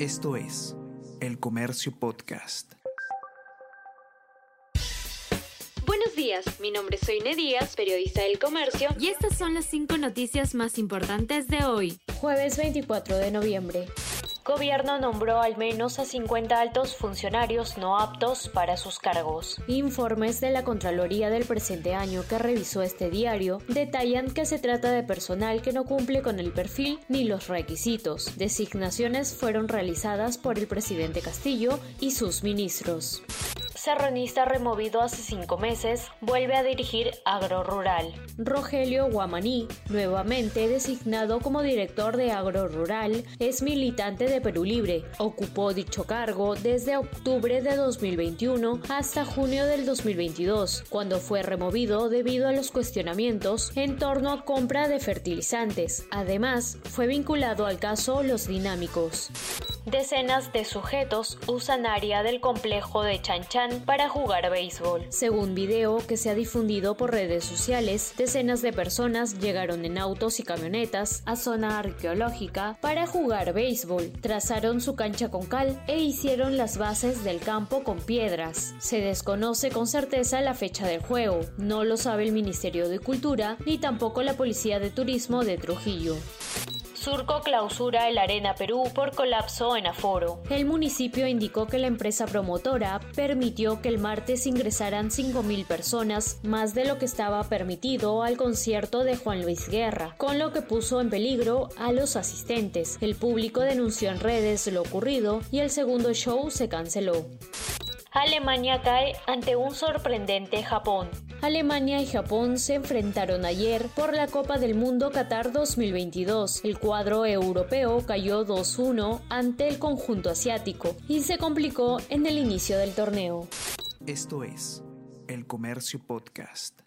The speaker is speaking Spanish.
Esto es El Comercio Podcast. Buenos días, mi nombre es Soine Díaz, periodista del Comercio, y estas son las cinco noticias más importantes de hoy, jueves 24 de noviembre. Gobierno nombró al menos a 50 altos funcionarios no aptos para sus cargos. Informes de la Contraloría del presente año que revisó este diario detallan que se trata de personal que no cumple con el perfil ni los requisitos. Designaciones fueron realizadas por el presidente Castillo y sus ministros serranista removido hace cinco meses, vuelve a dirigir Agro Rural. Rogelio Guamaní, nuevamente designado como director de Agro Rural, es militante de Perú Libre. Ocupó dicho cargo desde octubre de 2021 hasta junio del 2022, cuando fue removido debido a los cuestionamientos en torno a compra de fertilizantes. Además, fue vinculado al caso Los Dinámicos. Decenas de sujetos usan área del complejo de Chanchan para jugar béisbol. Según video que se ha difundido por redes sociales, decenas de personas llegaron en autos y camionetas a zona arqueológica para jugar béisbol. Trazaron su cancha con cal e hicieron las bases del campo con piedras. Se desconoce con certeza la fecha del juego, no lo sabe el Ministerio de Cultura ni tampoco la Policía de Turismo de Trujillo. Surco clausura el Arena Perú por colapso en aforo. El municipio indicó que la empresa promotora permitió que el martes ingresaran 5.000 personas, más de lo que estaba permitido al concierto de Juan Luis Guerra, con lo que puso en peligro a los asistentes. El público denunció en redes lo ocurrido y el segundo show se canceló. Alemania cae ante un sorprendente Japón. Alemania y Japón se enfrentaron ayer por la Copa del Mundo Qatar 2022. El cuadro europeo cayó 2-1 ante el conjunto asiático y se complicó en el inicio del torneo. Esto es El Comercio Podcast.